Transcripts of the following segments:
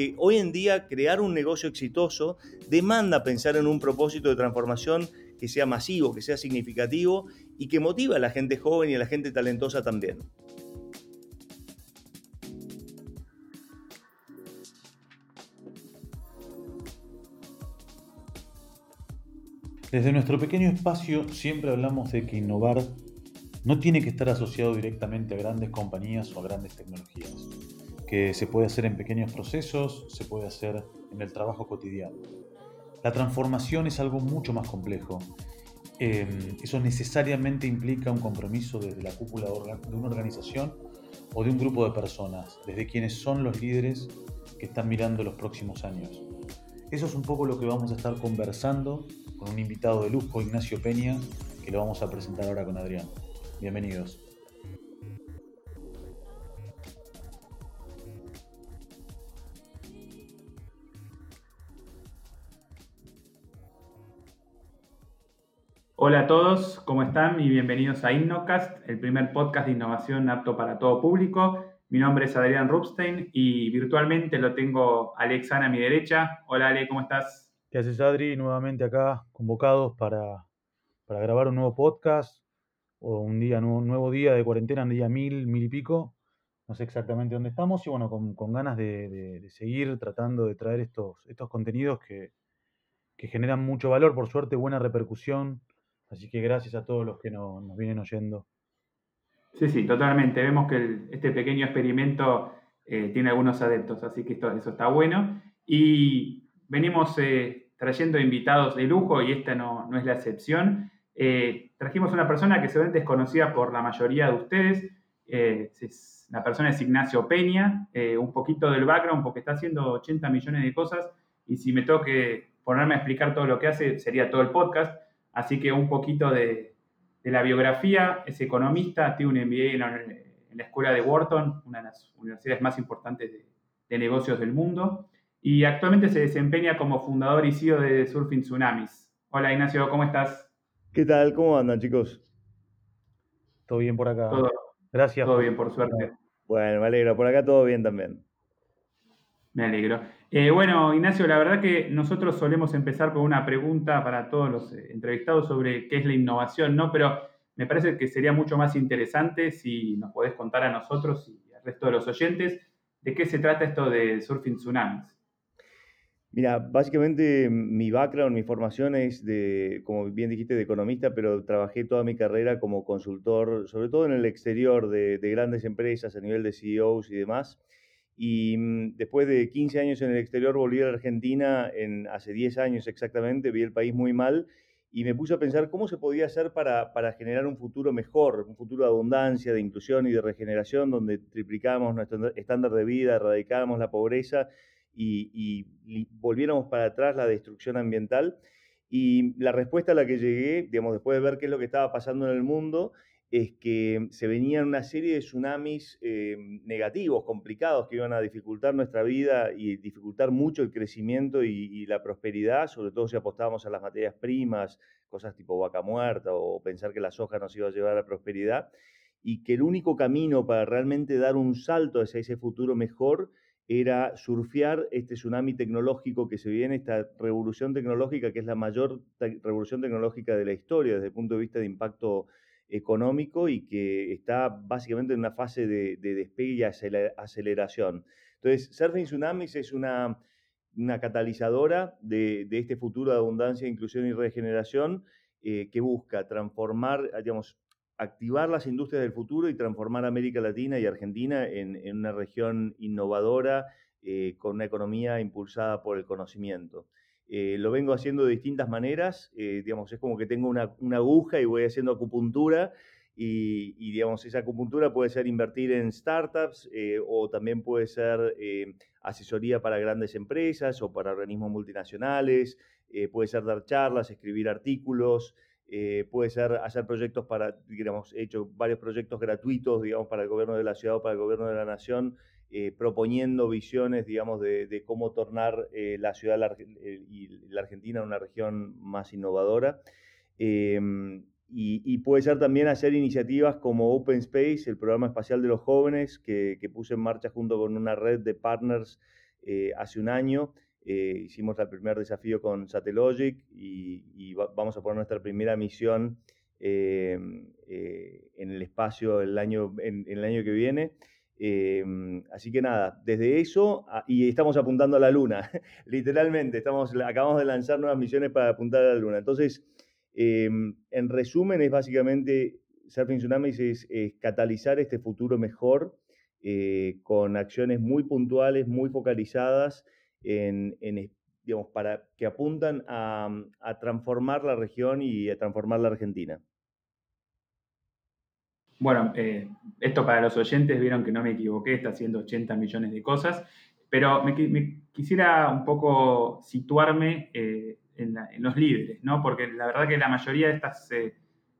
que hoy en día crear un negocio exitoso demanda pensar en un propósito de transformación que sea masivo, que sea significativo y que motiva a la gente joven y a la gente talentosa también. Desde nuestro pequeño espacio siempre hablamos de que innovar no tiene que estar asociado directamente a grandes compañías o a grandes tecnologías, que se puede hacer en pequeños procesos, se puede hacer en el trabajo cotidiano. La transformación es algo mucho más complejo. Em, eso necesariamente implica un compromiso desde la cúpula de una organización o de un grupo de personas, desde quienes son los líderes que están mirando los próximos años. Eso es un poco lo que vamos a estar conversando con un invitado de lujo, Ignacio Peña, que lo vamos a presentar ahora con Adrián. Bienvenidos. Hola a todos, ¿cómo están? Y bienvenidos a Innocast, el primer podcast de innovación apto para todo público. Mi nombre es Adrián Rupstein y virtualmente lo tengo a Alex a mi derecha. Hola Ale, ¿cómo estás? ¿Qué haces Adri? Nuevamente acá, convocados para, para grabar un nuevo podcast o un día, un nuevo día de cuarentena, un día mil, mil y pico, no sé exactamente dónde estamos, y bueno, con, ganas de, seguir tratando de traer estos, estos contenidos que, generan mucho valor, por suerte, buena repercusión, así que gracias a todos los que nos vienen oyendo. Sí, sí, totalmente. Vemos que este pequeño experimento eh, tiene algunos adeptos, así que eso está bueno. Y venimos eh, trayendo invitados de lujo y esta no, no es la excepción. Eh, trajimos una persona que seguramente es conocida por la mayoría de ustedes. La persona es Ignacio Peña, un poquito del background porque está haciendo 80 millones de cosas y si me toque ponerme a explicar todo lo que hace sería todo el podcast. Así que un poquito de, la biografía, es economista, tiene un MBA en la, escuela de Wharton, una de las universidades más importantes de, de negocios del mundo, y actualmente se desempeña como fundador y CEO de Surfing Tsunamis. Hola Ignacio, ¿cómo estás? ¿Qué tal? ¿Cómo andan, chicos? Todo bien por acá. Todo, Gracias. Todo bien, por suerte. Bueno, me alegro. Por acá todo bien también. Me alegro. Eh, bueno, Ignacio, la verdad que nosotros solemos empezar con una pregunta para todos los eh, entrevistados sobre qué es la innovación, ¿no? Pero me parece que sería mucho más interesante si nos podés contar a nosotros y al resto de los oyentes de qué se trata esto de Surfing Tsunamis. Mira, básicamente mi background, mi formación es de, como bien dijiste, de economista, pero trabajé toda mi carrera como consultor, sobre todo en el exterior de, grandes empresas a nivel de CEOs y demás. Y mm, después de 15 años en el exterior volví a Argentina, en, hace 10 años exactamente, vi el país muy mal y me puse a pensar cómo se podía hacer para, para generar un futuro mejor, un futuro de abundancia, de inclusión y de regeneración, donde triplicábamos nuestro estándar de vida, erradicábamos la pobreza y, volviéramos para atrás la destrucción ambiental. Y la respuesta a la que llegué, digamos, después de ver qué es lo que estaba pasando en el mundo, es que se venían una serie de tsunamis eh, negativos, complicados, que iban a dificultar nuestra vida y dificultar mucho el crecimiento y, la prosperidad, sobre todo si apostábamos a las materias primas, cosas tipo vaca muerta o pensar que la soja nos iba a llevar a la prosperidad, y que el único camino para realmente dar un salto hacia ese futuro mejor era surfear este tsunami tecnológico que se viene, esta revolución tecnológica que es la mayor revolución tecnológica de la historia desde el punto de vista de impacto económico y que está básicamente en una fase de, despegue y aceleración. Entonces, Surfing Tsunamis es una, catalizadora de, este futuro de abundancia, inclusión y regeneración eh, que busca transformar, digamos, activar las industrias del futuro y transformar América Latina y Argentina en, una región innovadora eh, con una economía impulsada por el conocimiento. Eh, lo vengo haciendo de distintas maneras, eh, digamos, es como que tengo una, aguja y voy haciendo acupuntura y, digamos, esa acupuntura puede ser invertir en startups o también puede ser asesoría para grandes empresas o para organismos multinacionales, puede ser dar charlas, escribir artículos, eh, puede ser hacer proyectos para, digamos, he hecho varios proyectos gratuitos, digamos, para el gobierno de la ciudad o para el gobierno de la nación, eh, proponiendo visiones, digamos, de, cómo tornar eh, la ciudad y la Argentina una región más innovadora. Em, y, puede ser también hacer iniciativas como Open Space, el programa espacial de los jóvenes, que, que puse en marcha junto con una red de partners hace un año. hicimos el primer desafío con Satellogic y, vamos a poner nuestra primera misión en el espacio el año, en el año que viene. Em, así que nada, desde eso, y estamos apuntando a la luna, literalmente, estamos, acabamos de lanzar nuevas misiones para apuntar a la luna. Entonces, em, en resumen, es básicamente, Surfing Tsunamis es, catalizar este futuro mejor eh, con acciones muy puntuales, muy focalizadas, para, que apuntan a, a transformar la región y a transformar la Argentina. Bueno, eh, esto para los oyentes, vieron que no me equivoqué, está haciendo 80 millones de cosas, pero me, quisiera un poco situarme eh, en, los líderes, ¿no? Porque la verdad que la mayoría de, estas, eh,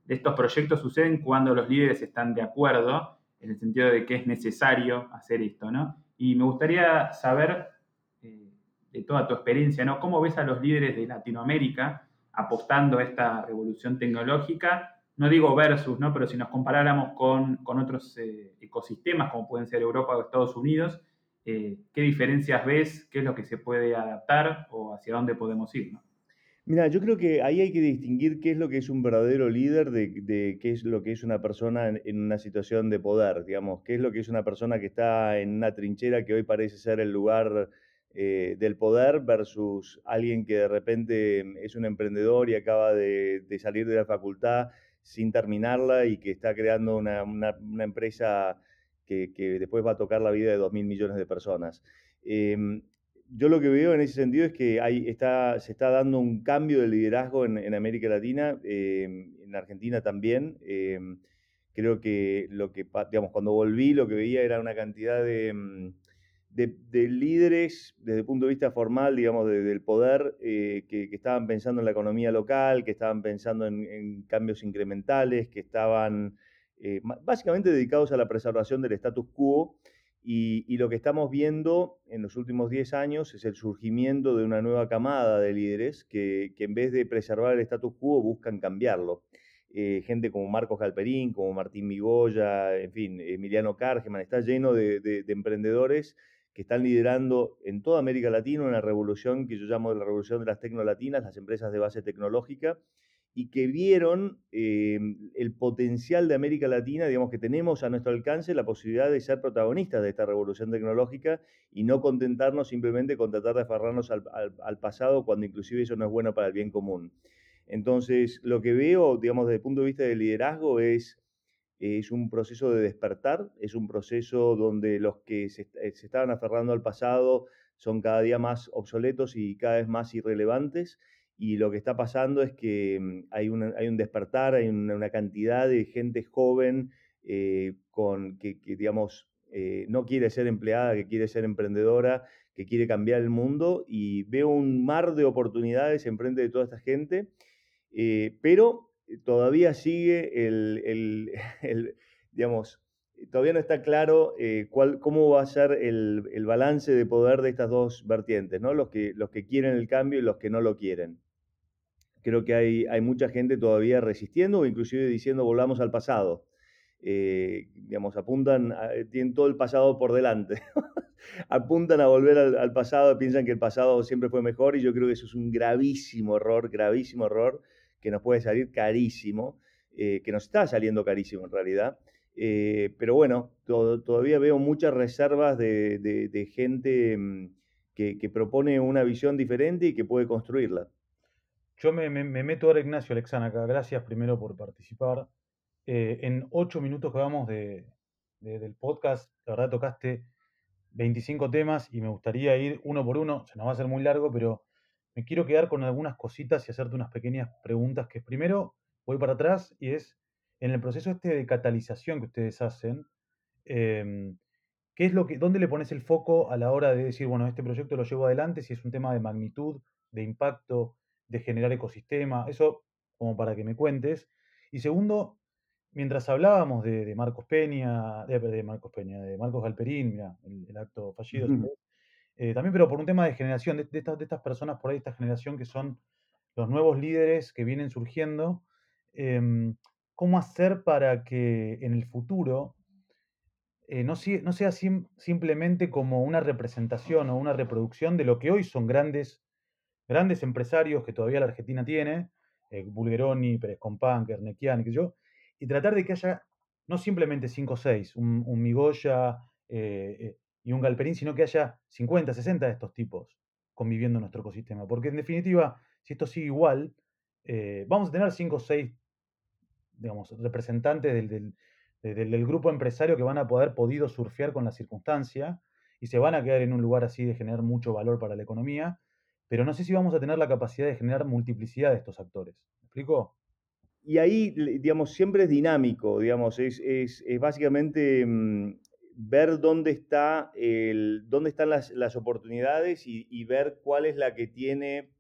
de estos proyectos suceden cuando los líderes están de acuerdo, en el sentido de que es necesario hacer esto, ¿no? Y me gustaría saber, de toda tu experiencia, ¿no? ¿Cómo ves a los líderes de Latinoamérica apostando a esta revolución tecnológica no digo versus, ¿no? pero si nos comparáramos con, otros eh, ecosistemas como pueden ser Europa o Estados Unidos, eh, ¿qué diferencias ves? ¿Qué es lo que se puede adaptar o hacia dónde podemos ir? Mira, yo creo que ahí hay que distinguir qué es lo que es un verdadero líder de, qué es lo que es una persona en, una situación de poder, digamos, qué es lo que es una persona que está en una trinchera que hoy parece ser el lugar eh, del poder versus alguien que de repente es un emprendedor y acaba de salir de la facultad sin terminarla y que está creando una, empresa que, después va a tocar la vida de 2.000 millones de personas. Em, yo lo que veo en ese sentido es que hay, está, se está dando un cambio de liderazgo en, América Latina, em, en Argentina también. Em, creo que lo que, digamos, cuando volví lo que veía era una cantidad de de, líderes desde el punto de vista formal, digamos, del poder, eh, que, estaban pensando en la economía local, que estaban pensando en, cambios incrementales, que estaban eh, básicamente dedicados a la preservación del status quo. Y, lo que estamos viendo en los últimos 10 años es el surgimiento de una nueva camada de líderes que, en vez de preservar el status quo buscan cambiarlo. Eh, gente como Marcos Galperín, como Martín Migoya, en fin, Emiliano Cargeman, está lleno de emprendedores que están liderando en toda América Latina una revolución que yo llamo la revolución de las tecnolatinas, las empresas de base tecnológica, y que vieron em, el potencial de América Latina, digamos que tenemos a nuestro alcance la posibilidad de ser protagonistas de esta revolución tecnológica y no contentarnos simplemente con tratar de aferrarnos al, al pasado cuando inclusive eso no es bueno para el bien común. Entonces, lo que veo, digamos, desde el punto de vista del liderazgo es es un proceso de despertar, es un proceso donde los que se, eh, estaban aferrando al pasado son cada día más obsoletos y cada vez más irrelevantes. Y lo que está pasando es que mm, hay, hay un despertar, hay una, cantidad de gente joven eh, con, que, digamos, eh, no quiere ser empleada, que quiere ser emprendedora, que quiere cambiar el mundo. Y veo un mar de oportunidades enfrente de toda esta gente. pero todavía sigue el, digamos, todavía no está claro eh, cuál, cómo va a ser el, balance de poder de estas dos vertientes, ¿no? Los que, los que quieren el cambio y los que no lo quieren. Creo que hay, hay mucha gente todavía resistiendo o inclusive diciendo volvamos al pasado. Eh, digamos, apuntan, tienen todo el pasado por delante. apuntan a volver al, al pasado, piensan que el pasado siempre fue mejor y yo creo que eso es un gravísimo error, gravísimo error que nos puede salir carísimo, eh, que nos está saliendo carísimo en realidad. Eh, pero bueno, todavía veo muchas reservas de, gente mm, que, propone una visión diferente y que puede construirla. Yo me, meto ahora, Ignacio Alexana, acá. Gracias primero por participar. Eh, en ocho minutos que vamos de, del podcast, la verdad tocaste 25 temas y me gustaría ir uno por uno. Se nos va a hacer muy largo, pero me quiero quedar con algunas cositas y hacerte unas pequeñas preguntas que primero voy para atrás y es en el proceso este de catalización que ustedes hacen, em, ¿qué es lo que, ¿dónde le pones el foco a la hora de decir, bueno, este proyecto lo llevo adelante, si es un tema de magnitud, de impacto, de generar ecosistema? Eso como para que me cuentes. Y segundo, mientras hablábamos de, Marcos Peña, de, Marcos Peña, de Marcos Galperín, mira, el, acto fallido, eh, también, pero por un tema de generación, de, estas, de, estas, personas por ahí, esta generación que son los nuevos líderes que vienen surgiendo, em, ¿cómo hacer para que en el futuro eh, no, no, sea simplemente como una representación o una reproducción de lo que hoy son grandes, grandes empresarios que todavía la Argentina tiene, eh, Bulgeroni, Pérez Compán, Kernekian, que yo, y tratar de que haya no simplemente 5 o 6, un, Migoya eh, y un Galperín, sino que haya 50, 60 de estos tipos conviviendo en nuestro ecosistema. Porque en definitiva, si esto sigue igual, vamos a tener 5 o 6 digamos, representantes del, del, grupo empresario que van a poder podido surfear con la circunstancia y se van a quedar en un lugar así de generar mucho valor para la economía, pero no sé si vamos a tener la capacidad de generar multiplicidad de estos actores. ¿Me explico? Y ahí, digamos, siempre es dinámico, digamos, es, es, básicamente mm, ver dónde, está el, dónde están las, las oportunidades y, ver cuál es la que tiene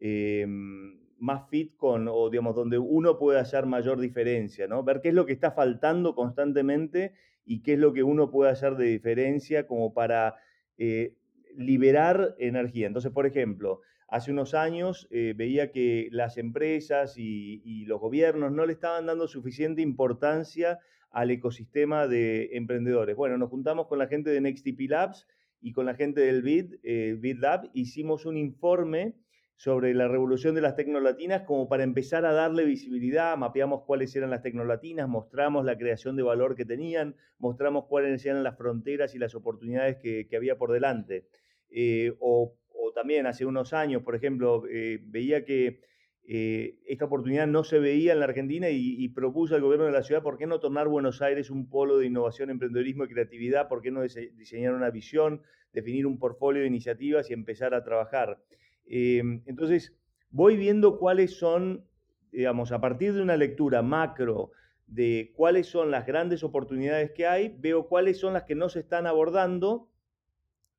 em, más fit con, o digamos, donde uno puede hacer mayor diferencia, ¿no? Ver qué es lo que está faltando constantemente y qué es lo que uno puede hacer de diferencia como para eh, liberar energía. Entonces, por ejemplo, hace unos años eh, veía que las empresas y, y, los gobiernos no le estaban dando suficiente importancia al ecosistema de emprendedores. Bueno, nos juntamos con la gente de NextTP Labs y con la gente del BID, eh, BID Lab, hicimos un informe sobre la revolución de las tecnolatinas como para empezar a darle visibilidad, mapeamos cuáles eran las tecnolatinas, mostramos la creación de valor que tenían, mostramos cuáles eran las fronteras y las oportunidades que, había por delante. Eh, o, también hace unos años, por ejemplo, eh, veía que eh, esta oportunidad no se veía en la Argentina y, y, propuso al gobierno de la ciudad, ¿por qué no tornar Buenos Aires un polo de innovación, emprendedorismo y creatividad? ¿Por qué no diseñar una visión, definir un portfolio de iniciativas y empezar a trabajar? Em, entonces, voy viendo cuáles son, digamos, a partir de una lectura macro de cuáles son las grandes oportunidades que hay, veo cuáles son las que no se están abordando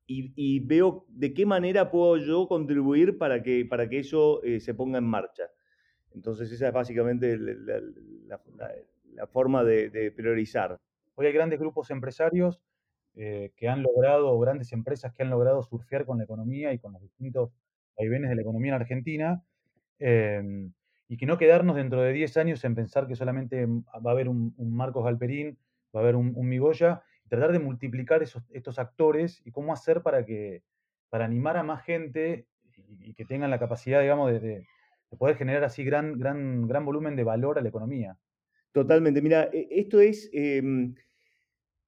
y, veo de qué manera puedo yo contribuir para que, para que eso eh, se ponga en marcha. Entonces, esa es básicamente la, forma de, priorizar. Hoy hay grandes grupos empresarios eh, que han logrado, grandes empresas que han logrado surfear con la economía y con los distintos vaivenes de la economía en Argentina, em, y que no quedarnos dentro de 10 años en pensar que solamente va a haber un, Marcos Galperín, va a haber un, Migoya, y tratar de multiplicar esos, estos actores y cómo hacer para que para animar a más gente y, que tengan la capacidad, digamos, de, poder generar así gran, gran, gran volumen de valor a la economía. Totalmente. Mira, e, esto es, em,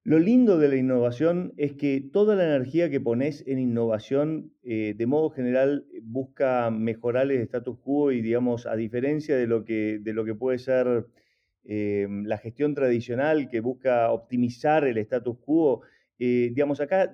lo lindo de la innovación es que toda la energía que pones en innovación, eh, de modo general, busca mejorar el status quo y, digamos, a diferencia de lo que, de lo que puede ser eh, la gestión tradicional que busca optimizar el status quo, eh, digamos, acá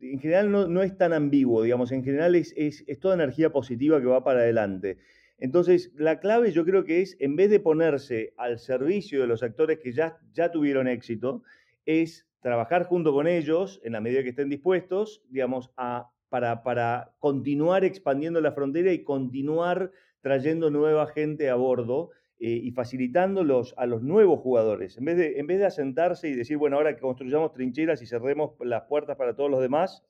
en general no, es tan ambiguo, digamos, en general es, es, toda energía positiva que va para adelante. Entonces, la clave yo creo que es, en vez de ponerse al servicio de los actores que ya, ya tuvieron éxito, es trabajar junto con ellos, en la medida que estén dispuestos, digamos, a, para, para continuar expandiendo la frontera y continuar trayendo nueva gente a bordo eh, y facilitándolos a los nuevos jugadores. En vez, de, en vez de asentarse y decir, bueno, ahora que construyamos trincheras y cerremos las puertas para todos los demás,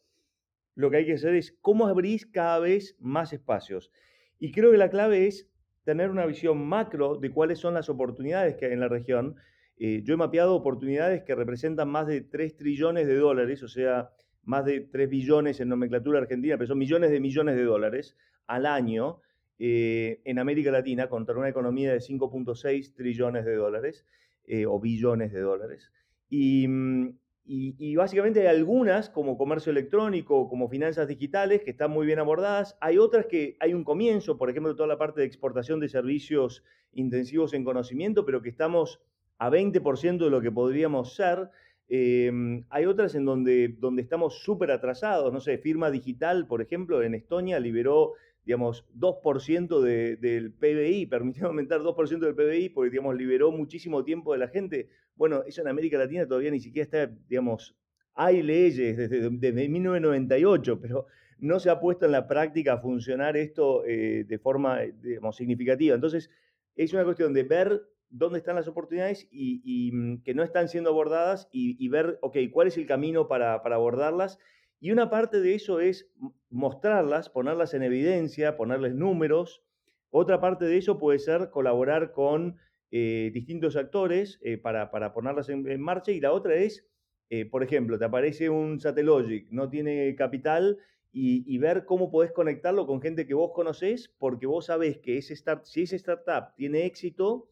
lo que hay que hacer es cómo abrís cada vez más espacios. Y creo que la clave es tener una visión macro de cuáles son las oportunidades que hay en la región eh, yo he mapeado oportunidades que representan más de 3 trillones de dólares, o sea, más de 3 billones en nomenclatura argentina, pero son millones de millones de dólares al año eh, en América Latina contra una economía de 5.6 trillones de dólares eh, o billones de dólares. Mm, y, y, básicamente hay algunas, como comercio electrónico, como finanzas digitales, que están muy bien abordadas. Hay otras que hay un comienzo, por ejemplo, toda la parte de exportación de servicios intensivos en conocimiento, pero que estamos a 20% de lo que podríamos ser. Em, hay otras en donde, donde estamos súper atrasados, no sé, firma digital, por ejemplo, en Estonia liberó, digamos, 2% del PBI, permitió aumentar 2% del PBI porque, digamos, liberó muchísimo tiempo de la gente. Bueno, eso en América Latina todavía ni siquiera está, digamos, hay leyes desde, desde 1998, pero no se ha puesto en la práctica a funcionar esto eh, de forma, digamos, significativa. Entonces, es una cuestión de ver dónde están las oportunidades y, mm, que no están siendo abordadas y, ver, ok, cuál es el camino para, abordarlas. Y una parte de eso es mostrarlas, ponerlas en evidencia, ponerles números. Otra parte de eso puede ser colaborar con eh, distintos actores eh, para, ponerlas en, marcha. Y la otra es eh, por ejemplo, te aparece un Satellogic, no tiene capital, y, ver cómo podés conectarlo con gente que vos conocés, porque vos sabés que ese start, si ese startup tiene éxito,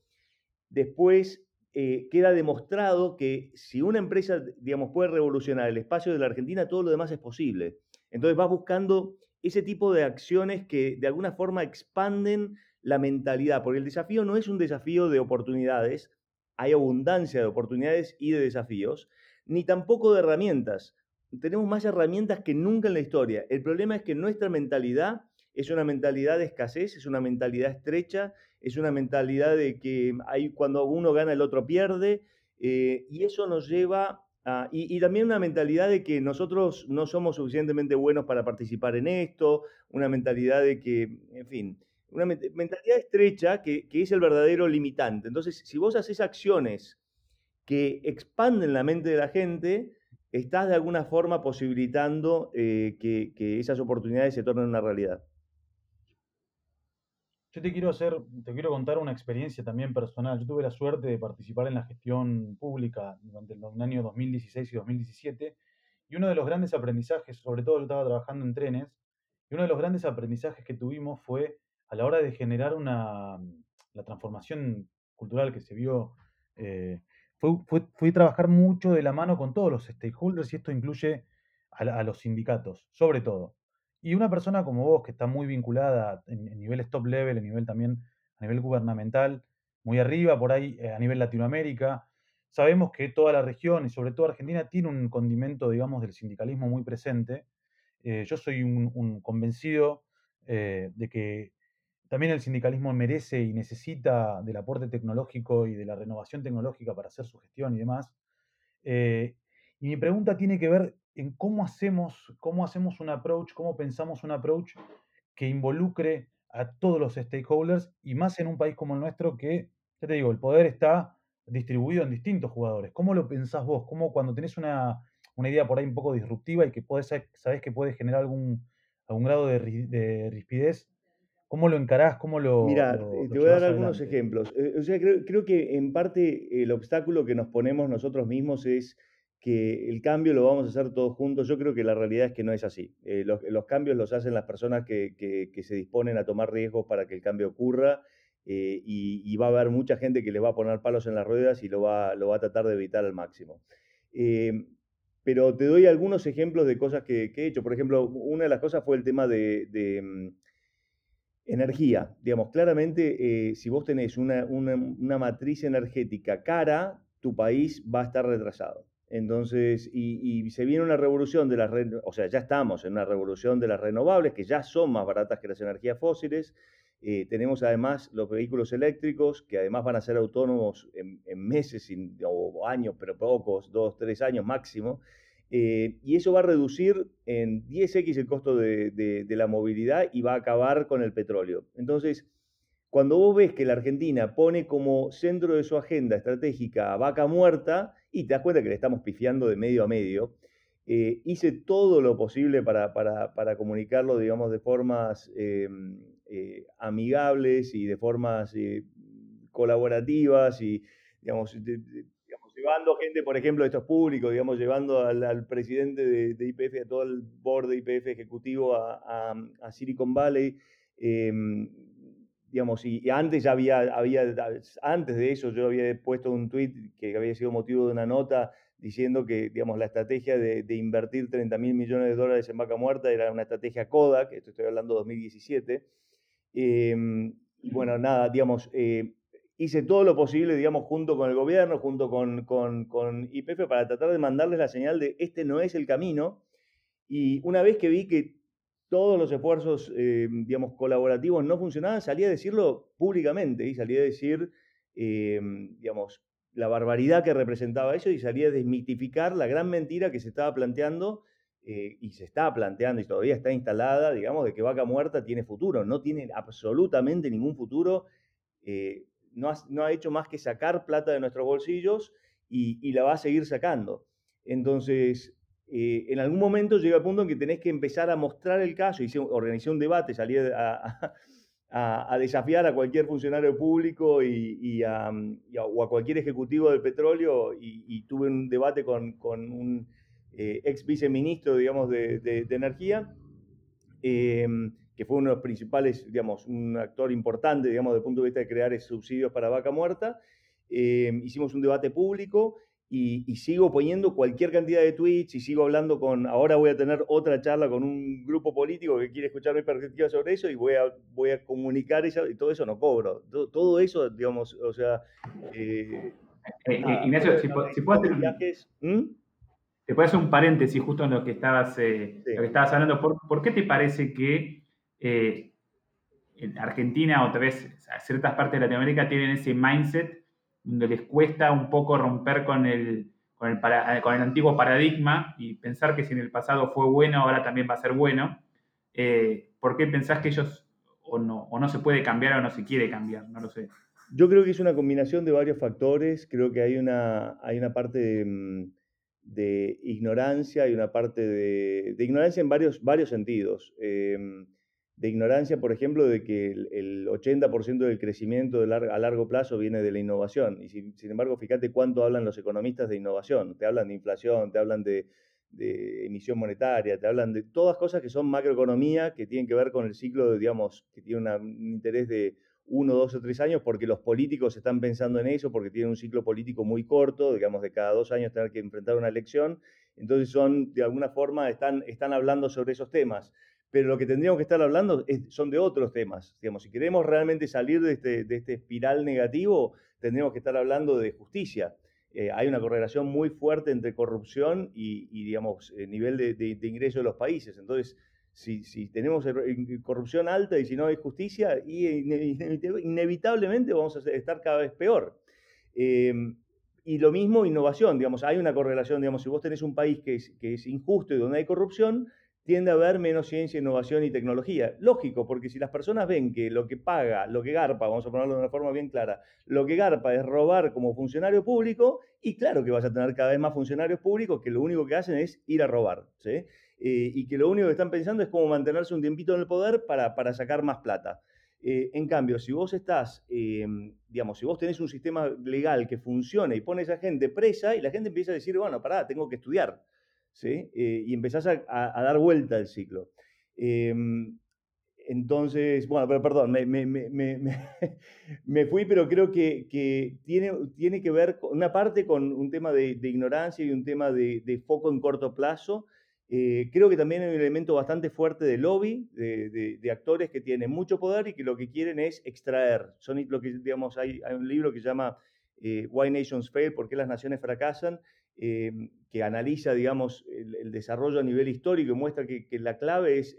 después eh, queda demostrado que si una empresa, digamos, puede revolucionar el espacio de la Argentina, todo lo demás es posible. Entonces vas buscando ese tipo de acciones que de alguna forma expanden la mentalidad, porque el desafío no es un desafío de oportunidades, hay abundancia de oportunidades y de desafíos, ni tampoco de herramientas. Tenemos más herramientas que nunca en la historia. El problema es que nuestra mentalidad es una mentalidad de escasez, es una mentalidad estrecha, es una mentalidad de que hay, cuando uno gana el otro pierde, eh, y eso nos lleva a, y, también una mentalidad de que nosotros no somos suficientemente buenos para participar en esto, una mentalidad de que, en fin, una mentalidad estrecha que, es el verdadero limitante. Entonces, si vos haces acciones que expanden la mente de la gente, estás de alguna forma posibilitando eh, que, que esas oportunidades se tornen una realidad. Yo te quiero hacer, te quiero contar una experiencia también personal. Yo tuve la suerte de participar en la gestión pública durante el año 2016 y 2017, y uno de los grandes aprendizajes, sobre todo yo estaba trabajando en trenes, y uno de los grandes aprendizajes que tuvimos fue a la hora de generar una, la transformación cultural que se vio, eh, fue, fue, trabajar mucho de la mano con todos los stakeholders, y esto incluye a los sindicatos, sobre todo. Y una persona como vos, que está muy vinculada en, niveles top level, en nivel también a nivel gubernamental, muy arriba, por ahí eh, a nivel Latinoamérica, sabemos que toda la región y sobre todo Argentina tiene un condimento, digamos, del sindicalismo muy presente. Eh, yo soy un, convencido eh, de que también el sindicalismo merece y necesita del aporte tecnológico y de la renovación tecnológica para hacer su gestión y demás. y mi pregunta tiene que ver en cómo hacemos, cómo hacemos un approach, cómo pensamos un approach que involucre a todos los stakeholders y más en un país como el nuestro que, ya te digo, el poder está distribuido en distintos jugadores. ¿Cómo lo pensás vos? ¿Cómo cuando tenés una, idea por ahí un poco disruptiva y que podés, sabés que puede generar algún, algún grado de, de rispidez, ¿Cómo lo encarás? ¿Cómo lo.? Mira, te voy a dar algunos ejemplos. Eh, o sea, creo, creo, que en parte el obstáculo que nos ponemos nosotros mismos es que el cambio lo vamos a hacer todos juntos. Yo creo que la realidad es que no es así. Eh, los, cambios los hacen las personas que, se disponen a tomar riesgos para que el cambio ocurra eh, y, va a haber mucha gente que le va a poner palos en las ruedas y lo va, lo va a tratar de evitar al máximo. Eh, pero te doy algunos ejemplos de cosas que, he hecho. Por ejemplo, una de las cosas fue el tema de, mm, energía. Digamos, claramente, si vos tenés una, una matriz energética cara, tu país va a estar retrasado. Entonces, y, se viene una revolución de las, o sea, ya estamos en una revolución de las renovables, que ya son más baratas que las energías fósiles. Eh, tenemos además los vehículos eléctricos, que además van a ser autónomos en, meses o años, pero pocos, dos, tres años máximo. Eh, y eso va a reducir en 10x el costo de, de la movilidad y va a acabar con el petróleo. Entonces, cuando vos ves que la Argentina pone como centro de su agenda estratégica a vaca muerta, y te das cuenta que le estamos pifiando de medio a medio. Eh, hice todo lo posible para, comunicarlo, digamos, de formas em, eh, amigables y de formas eh, colaborativas y, digamos, llevando gente, por ejemplo, de estos públicos, digamos, llevando al, presidente de, IPF, a todo el board de IPF ejecutivo a, Silicon Valley. Digamos, y, antes ya había, había, antes de eso yo había puesto un tweet que había sido motivo de una nota diciendo que, digamos, la estrategia de, invertir 30 mil millones de dólares en vaca muerta era una estrategia Kodak, esto estoy hablando de 2017. Em, y bueno, nada, digamos, eh, hice todo lo posible, digamos, junto con el gobierno, junto con, con, con IPF, para tratar de mandarles la señal de este no es el camino. Y una vez que vi que todos los esfuerzos, eh, digamos, colaborativos no funcionaban, salía a decirlo públicamente y salía a decir, eh, digamos, la barbaridad que representaba eso y salía a desmitificar la gran mentira que se estaba planteando eh, y se está planteando y todavía está instalada, digamos, de que Vaca Muerta tiene futuro. No tiene absolutamente ningún futuro. no, ha, hecho más que sacar plata de nuestros bolsillos y la va a seguir sacando. Entonces, eh, en algún momento llega el punto en que tenés que empezar a mostrar el caso. Hice, organizé un debate, salí a, a, desafiar a cualquier funcionario público y, a, o a cualquier ejecutivo del petróleo y, tuve un debate con, un eh, ex viceministro, digamos, de, energía, em, que fue uno de los principales, digamos, un actor importante, digamos, desde el punto de vista de crear subsidios para vaca muerta. Em, hicimos un debate público y, sigo poniendo cualquier cantidad de tweets y sigo hablando con, ahora voy a tener otra charla con un grupo político que quiere escuchar mi perspectiva sobre eso y voy a, voy a comunicar eso y todo eso no cobro. Todo, eso, digamos, o sea... Eh, eh, eh Ignacio, si, si puedo hacer... Viajes, ¿Mm? Te puedo hacer un paréntesis justo en lo que estabas, eh, lo que estabas hablando. ¿Por, ¿Por, qué te parece que en Argentina o tal vez ciertas partes de Latinoamérica tienen ese mindset donde les cuesta un poco romper con el, con el, con el antiguo paradigma y pensar que si en el pasado fue bueno, ahora también va a ser bueno. Eh, ¿Por qué pensás que ellos o no, o no se puede cambiar o no se quiere cambiar? No lo sé. Yo creo que es una combinación de varios factores. Creo que hay una, hay una parte de, mm, ignorancia y una parte de, ignorancia en varios, varios sentidos. Eh, de ignorancia, por ejemplo, de que el, 80% del crecimiento a largo plazo viene de la innovación. Y sin, embargo, fíjate cuánto hablan los economistas de innovación. Te hablan de inflación, te hablan de, emisión monetaria, te hablan de todas cosas que son macroeconomía, que tienen que ver con el ciclo, de, digamos, que tiene un interés de uno, dos o tres años, porque los políticos están pensando en eso, porque tienen un ciclo político muy corto, digamos, de cada dos años tener que enfrentar una elección. Entonces son, de alguna forma, están, están hablando sobre esos temas pero lo que tendríamos que estar hablando son de otros temas. Digamos, si queremos realmente salir de este, de este espiral negativo, tendríamos que estar hablando de justicia. Eh, hay una correlación muy fuerte entre corrupción y, digamos, el nivel de, ingreso de los países. Entonces, si, tenemos corrupción alta y si no hay justicia, inevitablemente vamos a estar cada vez peor. Em, y lo mismo innovación, digamos, hay una correlación, digamos, si vos tenés un país que es, que es injusto y donde hay corrupción, tiende a haber menos ciencia, innovación y tecnología. Lógico, porque si las personas ven que lo que paga, lo que garpa, vamos a ponerlo de una forma bien clara, lo que garpa es robar como funcionario público, y claro que vas a tener cada vez más funcionarios públicos que lo único que hacen es ir a robar, ¿sí? Eh, y que lo único que están pensando es cómo mantenerse un tiempito en el poder para, para sacar más plata. Eh, en cambio, si vos estás, em, digamos, si vos tenés un sistema legal que funcione y pones a gente presa y la gente empieza a decir, bueno, pará, tengo que estudiar. Eh, y empezás a, dar vuelta al ciclo. Em, entonces, bueno, pero perdón, me, fui, pero creo que, tiene, tiene, que ver una parte con un tema de, ignorancia y un tema de, foco en corto plazo. Eh, creo que también hay un elemento bastante fuerte de lobby, de, actores que tienen mucho poder y que lo que quieren es extraer. Son lo que, digamos, hay, hay un libro que se llama eh, Why Nations Fail, por qué las naciones fracasan, Em, que analiza, digamos, el, desarrollo a nivel histórico y muestra que, la clave es,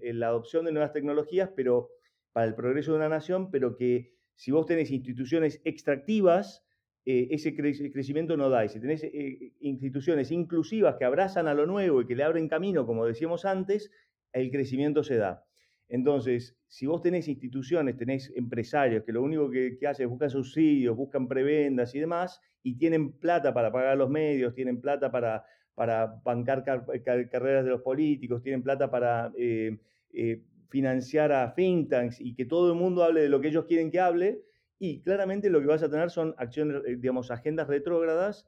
la adopción de nuevas tecnologías, pero para el progreso de una nación, pero que si vos tenés instituciones extractivas, eh, ese crecimiento no da. Y si tenés eh, instituciones inclusivas que abrazan a lo nuevo y que le abren camino, como decíamos antes, el crecimiento se da. Entonces, si vos tenés instituciones, tenés empresarios que lo único que, hacen es buscar subsidios, buscan prebendas y demás, y tienen plata para pagar los medios, tienen plata para, para bancar carreras de los políticos, tienen plata para eh, eh, financiar a think tanks y que todo el mundo hable de lo que ellos quieren que hable, y claramente lo que vas a tener son acciones, eh, digamos, agendas retrógradas.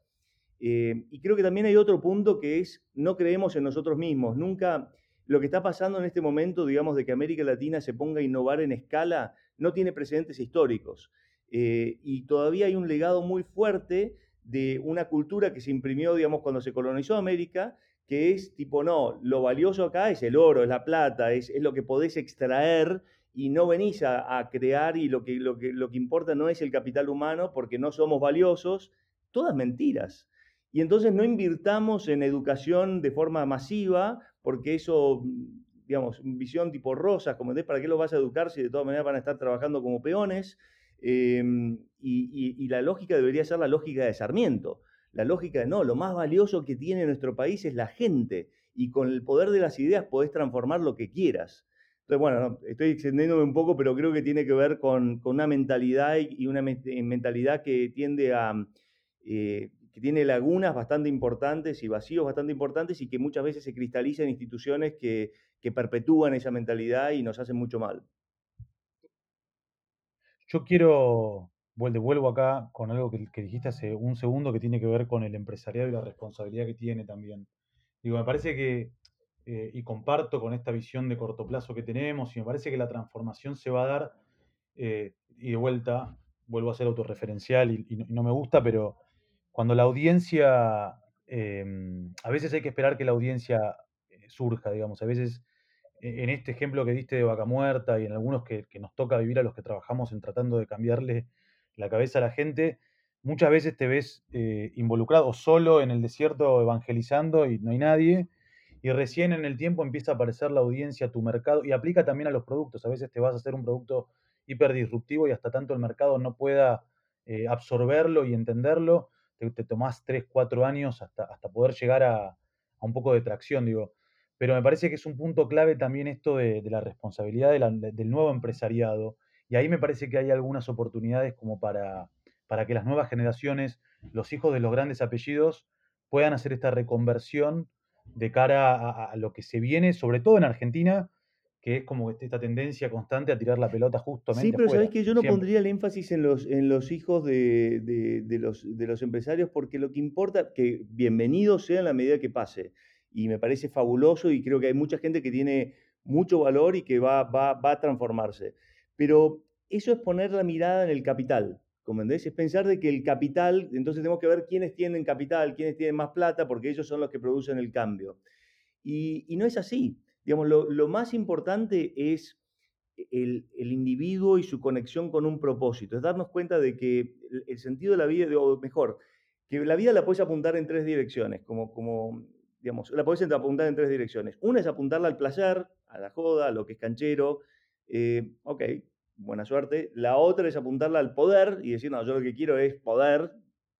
y creo que también hay otro punto que es, no creemos en nosotros mismos, nunca lo que está pasando en este momento, digamos, de que América Latina se ponga a innovar en escala, no tiene precedentes históricos. Eh, y todavía hay un legado muy fuerte de una cultura que se imprimió, digamos, cuando se colonizó América, que es tipo, no, lo valioso acá es el oro, es la plata, es, lo que podés extraer y no venís a, crear y lo que, lo, que, lo que importa no es el capital humano porque no somos valiosos, todas mentiras. Y entonces no invirtamos en educación de forma masiva porque eso, digamos, visión tipo rosas, como de ¿para qué lo vas a educar si de todas maneras van a estar trabajando como peones? Em, y, la lógica debería ser la lógica de Sarmiento. La lógica de no, lo más valioso que tiene nuestro país es la gente y con el poder de las ideas podés transformar lo que quieras. Entonces, bueno, estoy extendiéndome un poco, pero creo que tiene que ver con, una mentalidad y una mentalidad que tiende a eh, que tiene lagunas bastante importantes y vacíos bastante importantes y que muchas veces se cristaliza en instituciones que, perpetúan esa mentalidad y nos hacen mucho mal. Yo quiero, vuelvo acá con algo que, dijiste hace un segundo que tiene que ver con el empresariado y la responsabilidad que tiene también. Digo, me parece que, eh, y comparto con esta visión de corto plazo que tenemos, y me parece que la transformación se va a dar, eh, y de vuelta, vuelvo a ser autorreferencial y, no, me gusta, pero cuando la audiencia, em, a veces hay que esperar que la audiencia eh, surja, digamos, a veces e, en este ejemplo que diste de Vaca Muerta y en algunos que, nos toca vivir a los que trabajamos en tratando de cambiarle la cabeza a la gente, muchas veces te ves eh, involucrado solo en el desierto evangelizando y no hay nadie, y recién en el tiempo empieza a aparecer la audiencia, tu mercado, y aplica también a los productos. A veces te vas a hacer un producto hiperdisruptivo y hasta tanto el mercado no pueda eh, absorberlo y entenderlo, te, te, tomás 3, 4 años hasta, hasta poder llegar a, a, un poco de tracción, digo. Pero me parece que es un punto clave también esto de, la responsabilidad del nuevo empresariado. Y ahí me parece que hay algunas oportunidades como para, para que las nuevas generaciones, los hijos de los grandes apellidos, puedan hacer esta reconversión de cara a, lo que se viene, sobre todo en Argentina, que es como esta tendencia constante a tirar la pelota justamente. Sí, pero sabes que yo no pondría el énfasis en los, en los hijos de, los, de los empresarios, porque lo que importa, que bienvenido sea en la medida que pase y me parece fabuloso y creo que hay mucha gente que tiene mucho valor y que va, va, va a transformarse. Pero eso es poner la mirada en el capital, ¿comprendés? Es pensar de que el capital, entonces tenemos que ver quiénes tienen capital, quiénes tienen más plata, porque ellos son los que producen el cambio. Y, y no es así. Digamos, lo, lo más importante es el, el, individuo y su conexión con un propósito, es darnos cuenta de que el, sentido de la vida, o mejor, que la vida la puedes apuntar en tres direcciones, como, como digamos, la podés apuntar en tres direcciones. Una es apuntarla al placer, a la joda, a lo que es canchero. Eh, ok, buena suerte. La otra es apuntarla al poder y decir, no, yo lo que quiero es poder.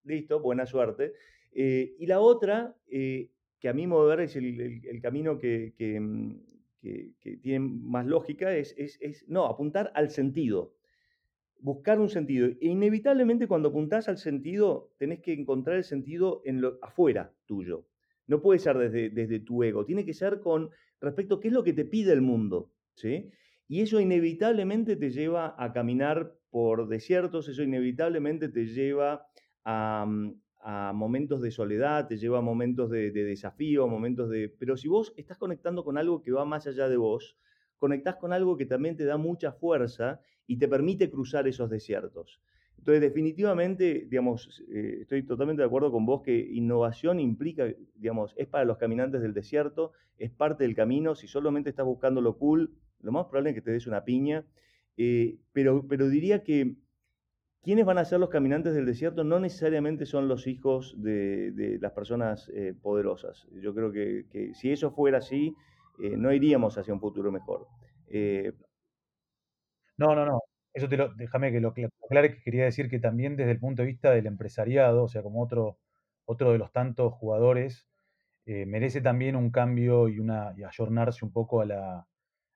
Listo, buena suerte. Eh, y la otra, eh, que a mi modo ver es el, camino que, mm, que, tiene más lógica, es, no, apuntar al sentido. Buscar un sentido. E inevitablemente cuando apuntás al sentido, tenés que encontrar el sentido en lo, afuera tuyo. No puede ser desde, desde tu ego, tiene que ser con respecto a qué es lo que te pide el mundo. ¿sí? Y eso inevitablemente te lleva a caminar por desiertos, eso inevitablemente te lleva a, mm, momentos de soledad, te lleva a momentos de, desafío, a momentos de... Pero si vos estás conectando con algo que va más allá de vos, conectás con algo que también te da mucha fuerza y te permite cruzar esos desiertos. Entonces, definitivamente, digamos, eh, estoy totalmente de acuerdo con vos que innovación implica, digamos, es para los caminantes del desierto, es parte del camino. Si solamente estás buscando lo cool, lo más probable es que te des una piña. Eh, pero, pero diría que quienes van a ser los caminantes del desierto no necesariamente son los hijos de, las personas eh, poderosas. Yo creo que, si eso fuera así, no iríamos hacia un futuro mejor. no, no, no. Eso te lo, déjame que lo aclare, que quería decir que también desde el punto de vista del empresariado, o sea, como otro, otro de los tantos jugadores, eh, merece también un cambio y, una, y ayornarse un poco a, la,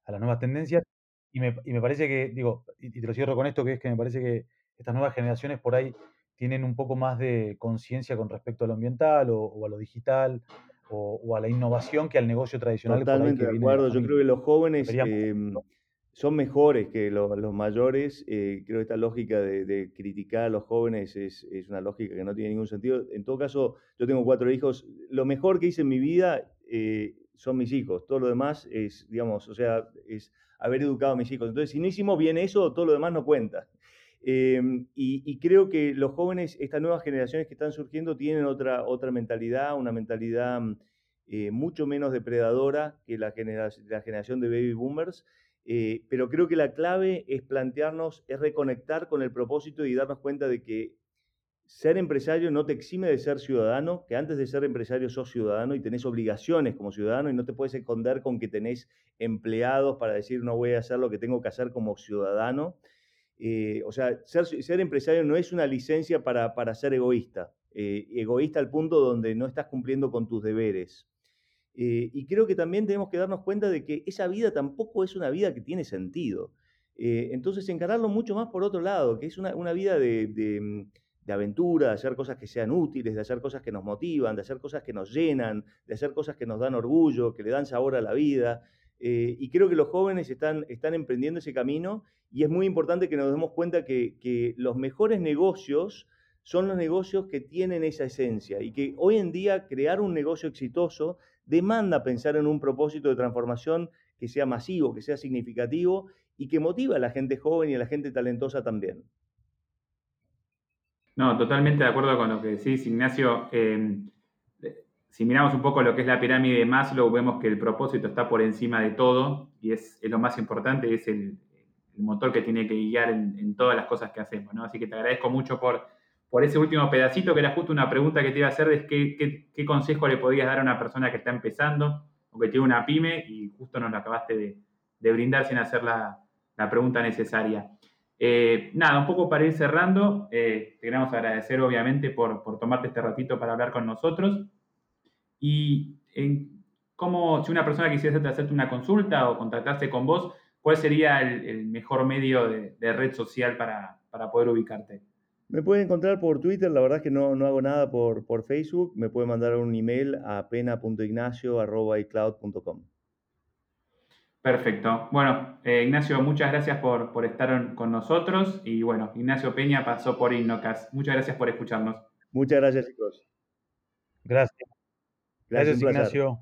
a las nuevas tendencias. Y me, y me parece que, digo, y, te lo cierro con esto, que es que me parece que estas nuevas generaciones por ahí tienen un poco más de conciencia con respecto a lo ambiental o, a lo digital o, a la innovación que al negocio tradicional. Totalmente de acuerdo. Yo creo que los jóvenes son mejores que los, mayores. Eh, creo que esta lógica de, criticar a los jóvenes es, una lógica que no tiene ningún sentido. En todo caso, yo tengo cuatro hijos. Lo mejor que hice en mi vida eh, son mis hijos. Todo lo demás es, digamos, o sea, es haber educado a mis hijos. Entonces, si no hicimos bien eso, todo lo demás no cuenta. Em, y, creo que los jóvenes, estas nuevas generaciones que están surgiendo, tienen otra, otra mentalidad, una mentalidad eh, mucho menos depredadora que la, la generación de baby boomers. Eh, pero creo que la clave es plantearnos, es reconectar con el propósito y darnos cuenta de que ser empresario no te exime de ser ciudadano, que antes de ser empresario sos ciudadano y tenés obligaciones como ciudadano y no te puedes esconder con que tenés empleados para decir no voy a hacer lo que tengo que hacer como ciudadano. Eh, o sea, ser, empresario no es una licencia para, para ser egoísta, eh, egoísta al punto donde no estás cumpliendo con tus deberes. Eh, y creo que también tenemos que darnos cuenta de que esa vida tampoco es una vida que tiene sentido. Eh, entonces, encararlo mucho más por otro lado, que es una, vida de, mm, de, aventura, de hacer cosas que sean útiles, de hacer cosas que nos motivan, de hacer cosas que nos llenan, de hacer cosas que nos dan orgullo, que le dan sabor a la vida. Y creo que los jóvenes están, están emprendiendo ese camino y es muy importante que nos demos cuenta que, los mejores negocios son los negocios que tienen esa esencia y que hoy en día crear un negocio exitoso demanda pensar en un propósito de transformación que sea masivo, que sea significativo y que motiva a la gente joven y a la gente talentosa también. No, totalmente de acuerdo con lo que decís, Ignacio. Eh, si miramos un poco lo que es la pirámide de Maslow, vemos que el propósito está por encima de todo y es, lo más importante, es el, motor que tiene que guiar en, todas las cosas que hacemos. ¿no? Así que te agradezco mucho por, por ese último pedacito, que era justo una pregunta que te iba a hacer, qué, consejo le podías dar a una persona que está empezando o que tiene una pyme y justo nos lo acabaste de, brindar sin hacer la, pregunta necesaria. Eh, nada, un poco para ir cerrando, eh, te queremos agradecer obviamente por, por tomarte este ratito para hablar con nosotros. Y en cómo, si una persona quisiera hacerte una consulta o contactarse con vos, ¿cuál sería el, mejor medio de, red social para, poder ubicarte? Me pueden encontrar por Twitter, la verdad es que no, no hago nada por, por, Facebook. Me pueden mandar un email a pena.ignacio.icloud.com. Perfecto. Bueno, eh, Ignacio, muchas gracias por, por, estar con nosotros. Y bueno, Ignacio Peña pasó por Innocas. Muchas gracias por escucharnos. Muchas gracias, chicos. Gracias. Gracias, Ignacio.